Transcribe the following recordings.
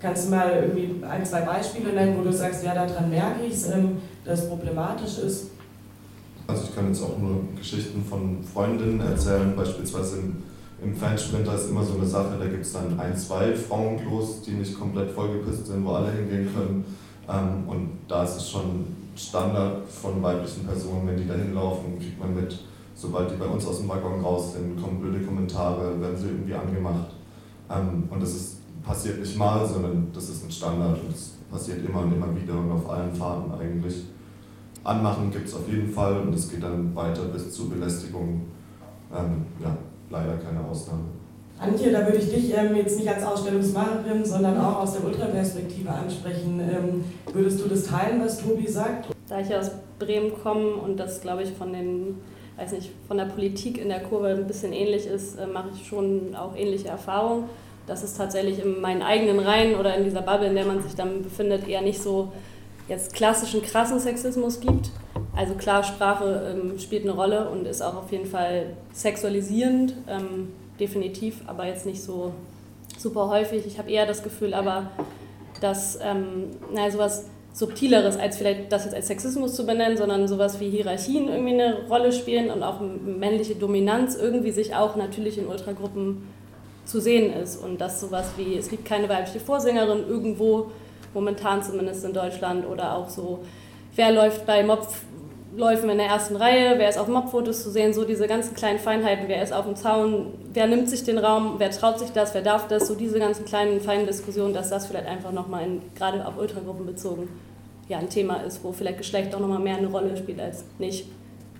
Kannst du mal irgendwie ein, zwei Beispiele nennen, wo du sagst, ja, daran merke ich es, ähm, dass es problematisch ist? Also ich kann jetzt auch nur Geschichten von Freundinnen erzählen, beispielsweise im, im Fansprinter ist immer so eine Sache, da gibt es dann ein, zwei Frauenklos, die nicht komplett vollgepisst sind, wo alle hingehen können. Ähm, und da ist es schon Standard von weiblichen Personen, wenn die da hinlaufen, kriegt man mit, sobald die bei uns aus dem Waggon raus sind, kommen blöde Kommentare, werden sie irgendwie angemacht. Ähm, und das ist, passiert nicht mal, sondern das ist ein Standard und das passiert immer und immer wieder und auf allen Fahrten eigentlich. Anmachen gibt es auf jeden Fall und es geht dann weiter bis zur Belästigung. Ähm, ja, leider keine Ausnahme. Antje, da würde ich dich ähm, jetzt nicht als Ausstellungsmacherin, sondern auch aus der Ultraperspektive ansprechen. Ähm, würdest du das teilen, was Tobi sagt? Da ich aus Bremen komme und das, glaube ich, von den weiß nicht, von der Politik in der Kurve ein bisschen ähnlich ist, äh, mache ich schon auch ähnliche Erfahrungen. Dass es tatsächlich in meinen eigenen Reihen oder in dieser Bubble, in der man sich dann befindet, eher nicht so jetzt klassischen krassen Sexismus gibt. Also klar, Sprache ähm, spielt eine Rolle und ist auch auf jeden Fall sexualisierend, ähm, definitiv, aber jetzt nicht so super häufig. Ich habe eher das Gefühl aber, dass ähm, naja, sowas Subtileres, als vielleicht das jetzt als Sexismus zu benennen, sondern sowas wie Hierarchien irgendwie eine Rolle spielen und auch männliche Dominanz irgendwie sich auch natürlich in Ultragruppen zu sehen ist. Und dass sowas wie, es gibt keine weibliche Vorsängerin irgendwo, momentan zumindest in Deutschland, oder auch so, wer läuft bei Mobläufen in der ersten Reihe, wer ist auf Mobfotos zu sehen, so diese ganzen kleinen Feinheiten, wer ist auf dem Zaun, wer nimmt sich den Raum, wer traut sich das, wer darf das, so diese ganzen kleinen feinen Diskussionen, dass das vielleicht einfach nochmal gerade auf Ultragruppen bezogen ja, ein Thema ist, wo vielleicht Geschlecht auch nochmal mehr eine Rolle spielt als nicht.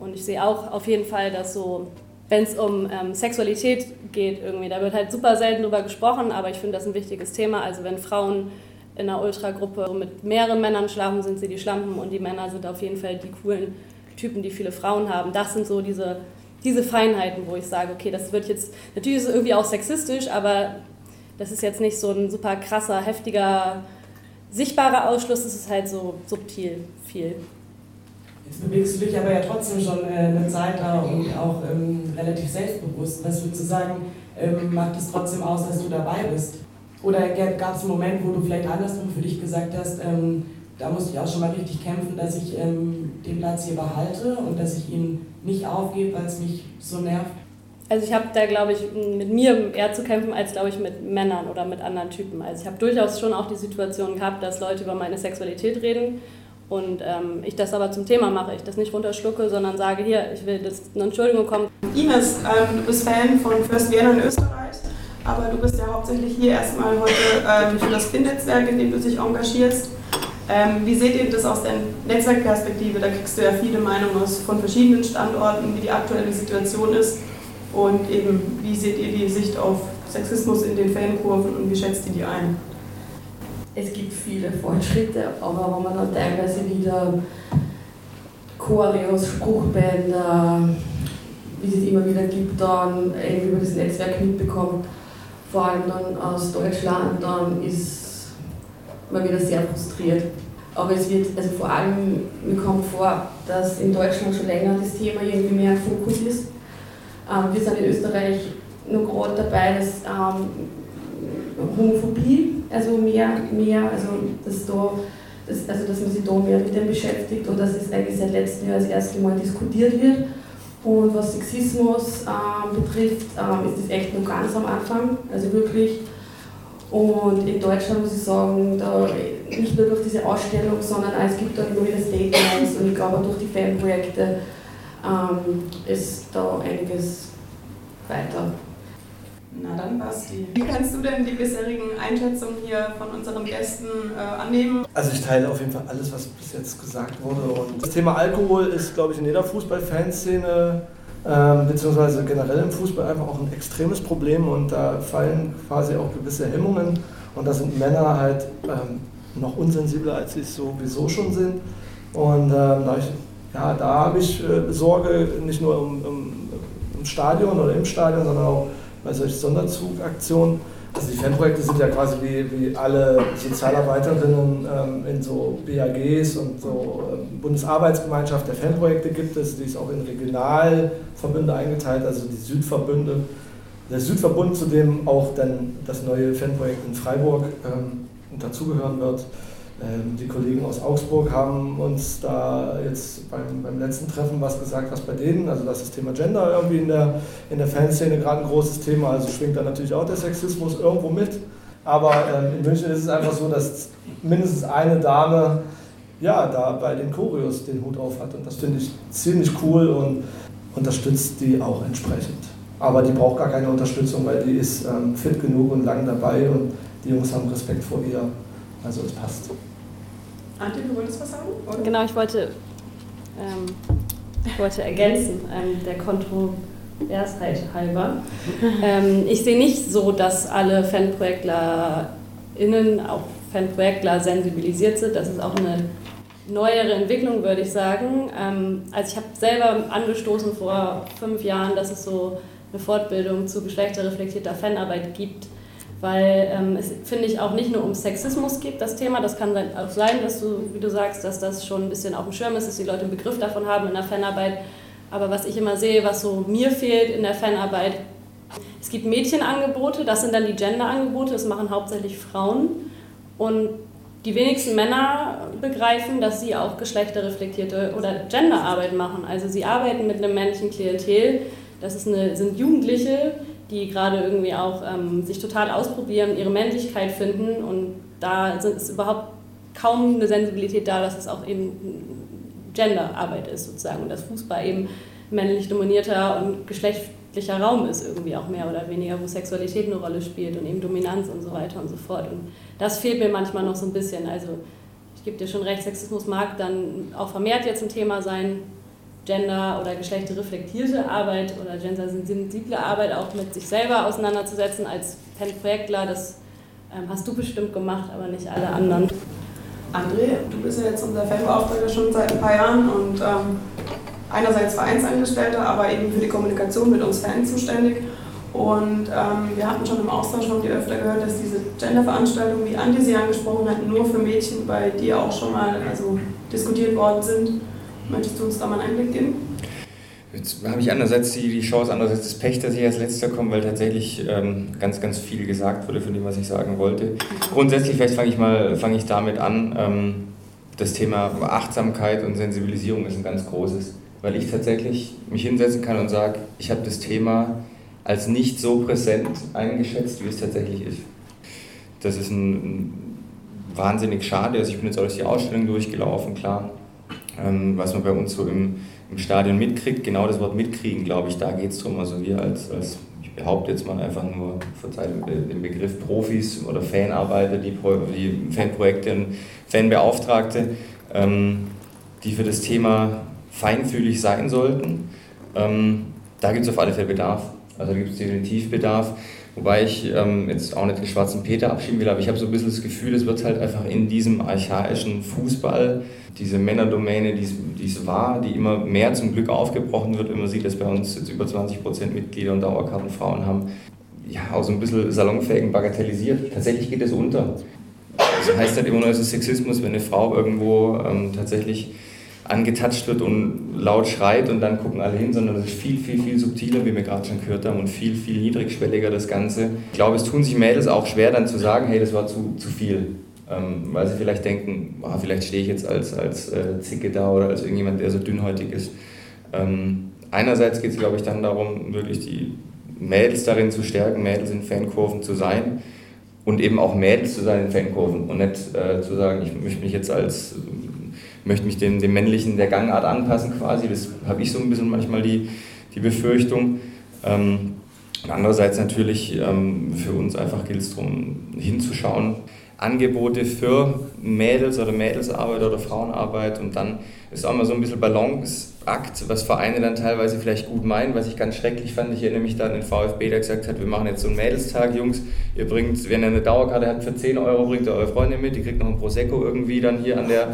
Und ich sehe auch auf jeden Fall, dass so, wenn es um ähm, Sexualität geht, irgendwie, da wird halt super selten drüber gesprochen, aber ich finde das ein wichtiges Thema. Also wenn Frauen in einer Ultragruppe mit mehreren Männern schlafen, sind sie die Schlampen und die Männer sind auf jeden Fall die coolen Typen, die viele Frauen haben. Das sind so diese, diese Feinheiten, wo ich sage, okay, das wird jetzt, natürlich ist es irgendwie auch sexistisch, aber das ist jetzt nicht so ein super krasser, heftiger sichtbarer Ausschluss ist es halt so subtil viel. Jetzt bewegst du dich aber ja trotzdem schon äh, eine Zeit da und auch ähm, relativ selbstbewusst. Was würdest du sagen, ähm, macht es trotzdem aus, dass du dabei bist? Oder gab es einen Moment, wo du vielleicht andersrum für dich gesagt hast, ähm, da musste ich auch schon mal richtig kämpfen, dass ich ähm, den Platz hier behalte und dass ich ihn nicht aufgebe, weil es mich so nervt? Also ich habe da, glaube ich, mit mir eher zu kämpfen als, glaube ich, mit Männern oder mit anderen Typen. Also ich habe durchaus schon auch die Situation gehabt, dass Leute über meine Sexualität reden und ähm, ich das aber zum Thema mache. Ich das nicht runterschlucke, sondern sage, hier, ich will das, eine Entschuldigung kommen. Ines, ähm, du bist Fan von First Vienna in Österreich, aber du bist ja hauptsächlich hier erstmal heute ähm, für das FIN-Netzwerk, in dem du dich engagierst. Ähm, wie seht ihr das aus der Netzwerkperspektive? Da kriegst du ja viele Meinungen aus, von verschiedenen Standorten, wie die aktuelle Situation ist. Und eben, wie seht ihr die Sicht auf Sexismus in den Fankurven und wie schätzt ihr die ein? Es gibt viele Fortschritte, aber wenn man dann teilweise wieder Choreos, Spruchbänder, wie es immer wieder gibt, dann irgendwie über das Netzwerk mitbekommt, vor allem dann aus Deutschland, dann ist man wieder sehr frustriert. Aber es wird, also vor allem, mir kommt vor, dass in Deutschland schon länger das Thema irgendwie mehr im Fokus ist ähm, wir sind in Österreich nur gerade dabei, dass ähm, Homophobie, also mehr, mehr also dass, da, dass, also dass man sich da mehr mit dem beschäftigt und dass es eigentlich seit letztem Jahr das erste Mal diskutiert wird. Und was Sexismus ähm, betrifft, ähm, ist das echt noch ganz am Anfang, also wirklich. Und in Deutschland muss ich sagen, da nicht nur durch diese Ausstellung, sondern es gibt auch immer wieder Statements und ich glaube auch durch die Fanprojekte ähm, ist da einiges weiter. Na dann, Basti. Wie kannst du denn die bisherigen Einschätzungen hier von unseren Gästen äh, annehmen? Also ich teile auf jeden Fall alles, was bis jetzt gesagt wurde. Und das Thema Alkohol ist, glaube ich, in jeder Fußballfanszene ähm, beziehungsweise generell im Fußball einfach auch ein extremes Problem und da fallen quasi auch gewisse Hemmungen und da sind Männer halt ähm, noch unsensibler, als sie es sowieso schon sind. Und ähm, da ja, da habe ich äh, Sorge nicht nur im, im, im, Stadion oder im Stadion, sondern auch bei solchen Sonderzugaktionen. Also die Fanprojekte sind ja quasi wie, wie alle Sozialarbeiterinnen ähm, in so BAGs und so ähm, Bundesarbeitsgemeinschaft der Fanprojekte gibt es, die ist auch in Regionalverbünde eingeteilt, also die Südverbünde. Der Südverbund, zu dem auch dann das neue Fanprojekt in Freiburg ähm, dazugehören wird. Ähm, die Kollegen aus Augsburg haben uns da jetzt beim, beim letzten Treffen was gesagt, was bei denen, also das, das Thema Gender irgendwie in der, in der Fanszene gerade ein großes Thema, also schwingt da natürlich auch der Sexismus irgendwo mit. Aber ähm, in München ist es einfach so, dass mindestens eine Dame ja, da bei den Choreos den Hut auf hat. Und das finde ich ziemlich cool und unterstützt die auch entsprechend. Aber die braucht gar keine Unterstützung, weil die ist ähm, fit genug und lang dabei und die Jungs haben Respekt vor ihr. Also es passt. Antje, du wolltest was sagen? Oder? Genau, ich wollte, ähm, ich wollte ergänzen, ähm, der Kontroversheit halber. ähm, ich sehe nicht so, dass alle FanprojektlerInnen, auch Fanprojektler sensibilisiert sind. Das ist auch eine neuere Entwicklung, würde ich sagen. Ähm, also ich habe selber angestoßen vor fünf Jahren, dass es so eine Fortbildung zu geschlechterreflektierter Fanarbeit gibt weil ähm, es, finde ich, auch nicht nur um Sexismus geht, das Thema. Das kann auch sein, dass du, wie du sagst, dass das schon ein bisschen auf dem Schirm ist, dass die Leute einen Begriff davon haben in der Fanarbeit. Aber was ich immer sehe, was so mir fehlt in der Fanarbeit, es gibt Mädchenangebote, das sind dann die Genderangebote, das machen hauptsächlich Frauen. Und die wenigsten Männer begreifen, dass sie auch geschlechterreflektierte oder Genderarbeit machen. Also sie arbeiten mit einem männlichen Klientel, das ist eine, sind Jugendliche, die gerade irgendwie auch ähm, sich total ausprobieren, ihre Männlichkeit finden. Und da ist überhaupt kaum eine Sensibilität da, dass es auch eben Genderarbeit ist sozusagen. Und dass Fußball eben männlich dominierter und geschlechtlicher Raum ist irgendwie auch mehr oder weniger, wo Sexualität eine Rolle spielt und eben Dominanz und so weiter und so fort. Und das fehlt mir manchmal noch so ein bisschen, also ich gebe dir schon recht, Sexismus mag dann auch vermehrt jetzt ein Thema sein, gender- oder geschlechterreflektierte Arbeit oder gendersensible Arbeit auch mit sich selber auseinanderzusetzen als Projektler. Das ähm, hast du bestimmt gemacht, aber nicht alle anderen. André, du bist ja jetzt unser Fanbeauftragter schon seit ein paar Jahren und ähm, einerseits Vereinsangestellter, aber eben für die Kommunikation mit uns Fans zuständig. Und ähm, wir hatten schon im Austausch von dir öfter gehört, dass diese Genderveranstaltungen, wie Andi sie angesprochen hat, nur für Mädchen bei dir auch schon mal also, diskutiert worden sind. Möchtest du uns da mal einen Einblick geben? Jetzt habe ich einerseits die, die Chance, andererseits das Pech, dass ich als letzter komme, weil tatsächlich ähm, ganz, ganz viel gesagt wurde von dem, was ich sagen wollte. Grundsätzlich, vielleicht fange ich mal fange ich damit an. Ähm, das Thema Achtsamkeit und Sensibilisierung ist ein ganz großes, weil ich tatsächlich mich hinsetzen kann und sage, ich habe das Thema als nicht so präsent eingeschätzt, wie es tatsächlich ist. Das ist ein, ein wahnsinnig schade. Also ich bin jetzt auch durch die Ausstellung durchgelaufen, klar ähm, was man bei uns so im, im Stadion mitkriegt. Genau das Wort mitkriegen, glaube ich, da geht es darum. Also wir als, als, ich behaupte jetzt mal einfach nur, verzeiht den Begriff Profis oder Fanarbeiter, die, die Fanprojekte und Fanbeauftragte, ähm, die für das Thema feinfühlig sein sollten. Ähm, da gibt es auf alle Fälle Bedarf. Also da gibt es definitiv Bedarf. Wobei ich ähm, jetzt auch nicht den schwarzen Peter abschieben will, aber ich habe so ein bisschen das Gefühl, es wird halt einfach in diesem archaischen Fußball, diese Männerdomäne, die es war, die immer mehr zum Glück aufgebrochen wird. Immer sieht, dass bei uns jetzt über 20 Prozent Mitglieder und Dauerkartenfrauen haben, ja, auch so ein bisschen salonfähigen bagatellisiert. Tatsächlich geht es unter. Das heißt halt immer nur, es ist Sexismus, wenn eine Frau irgendwo ähm, tatsächlich angetatscht wird und laut schreit und dann gucken alle hin, sondern es ist viel, viel, viel subtiler, wie wir gerade schon gehört haben, und viel, viel niedrigschwelliger das Ganze. Ich glaube, es tun sich Mädels auch schwer, dann zu sagen, hey, das war zu, zu viel. Ähm, weil sie vielleicht denken, oh, vielleicht stehe ich jetzt als, als äh, Zicke da oder als irgendjemand, der so dünnhäutig ist. Ähm, einerseits geht es, glaube ich, dann darum, wirklich die Mädels darin zu stärken, Mädels in Fankurven zu sein und eben auch Mädels zu sein in Fankurven und nicht äh, zu sagen, ich möchte mich jetzt als möchte mich dem, dem männlichen der Gangart anpassen quasi. Das habe ich so ein bisschen manchmal die, die Befürchtung. Ähm, andererseits natürlich ähm, für uns einfach gilt es darum, hinzuschauen, Angebote für Mädels oder Mädelsarbeit oder Frauenarbeit und dann ist auch mal so ein bisschen Balanceakt, was Vereine dann teilweise vielleicht gut meinen, was ich ganz schrecklich fand. Ich erinnere mich da an den VfB, der gesagt hat, wir machen jetzt so einen Mädelstag, Jungs, ihr bringt, wenn ihr eine Dauerkarte habt für 10 Euro, bringt ihr eure Freunde mit, die kriegt noch ein Prosecco irgendwie dann hier an, der,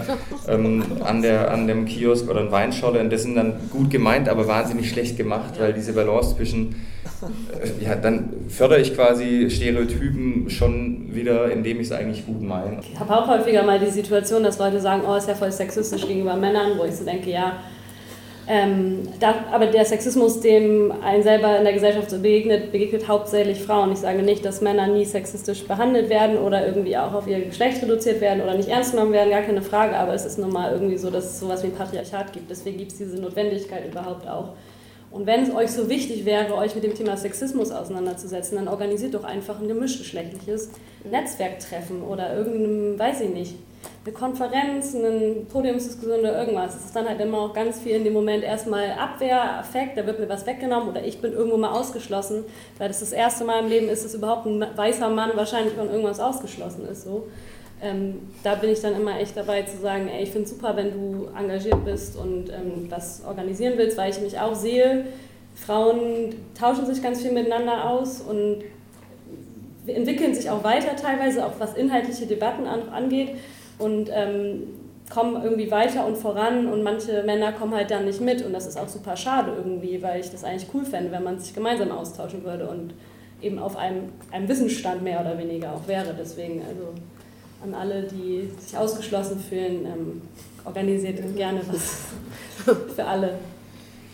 ähm, an, der, an dem Kiosk oder ein Weinscholle und das sind dann gut gemeint, aber wahnsinnig schlecht gemacht, weil diese Balance zwischen äh, ja, dann fördere ich quasi Stereotypen schon wieder, indem ich es eigentlich gut meine. Ich habe auch häufiger mal die Situation, dass Leute sagen, oh, ist ja voll sexistisch gegenüber Männern, wo ich so denke, ja, Ähm, da, aber der Sexismus, dem ein selber in der Gesellschaft so begegnet, begegnet hauptsächlich Frauen. Ich sage nicht, dass Männer nie sexistisch behandelt werden oder irgendwie auch auf ihr Geschlecht reduziert werden oder nicht ernst genommen werden, gar keine Frage, aber es ist nun mal irgendwie so, dass es sowas wie ein Patriarchat gibt. Deswegen gibt es diese Notwendigkeit überhaupt auch. Und wenn es euch so wichtig wäre, euch mit dem Thema Sexismus auseinanderzusetzen, dann organisiert doch einfach ein gemischtgeschlechtliches Netzwerktreffen oder irgendein, weiß ich nicht, eine Konferenz, eine Podiumsdiskussion oder irgendwas. Es ist dann halt immer auch ganz viel in dem Moment erstmal Abwehr-Affekt, da wird mir was weggenommen oder ich bin irgendwo mal ausgeschlossen, weil das das erste Mal im Leben ist, dass überhaupt ein weißer Mann wahrscheinlich von irgendwas ausgeschlossen ist. So. Ähm, da bin ich dann immer echt dabei zu sagen, ey, ich finde es super, wenn du engagiert bist und ähm, das organisieren willst, weil ich mich auch sehe, Frauen tauschen sich ganz viel miteinander aus und entwickeln sich auch weiter teilweise, auch was inhaltliche Debatten an, angeht und ähm, kommen irgendwie weiter und voran und manche Männer kommen halt dann nicht mit und das ist auch super schade irgendwie, weil ich das eigentlich cool fände, wenn man sich gemeinsam austauschen würde und eben auf einem, einem Wissensstand mehr oder weniger auch wäre. Deswegen also an alle, die sich ausgeschlossen fühlen, ähm, organisiert gerne was für alle.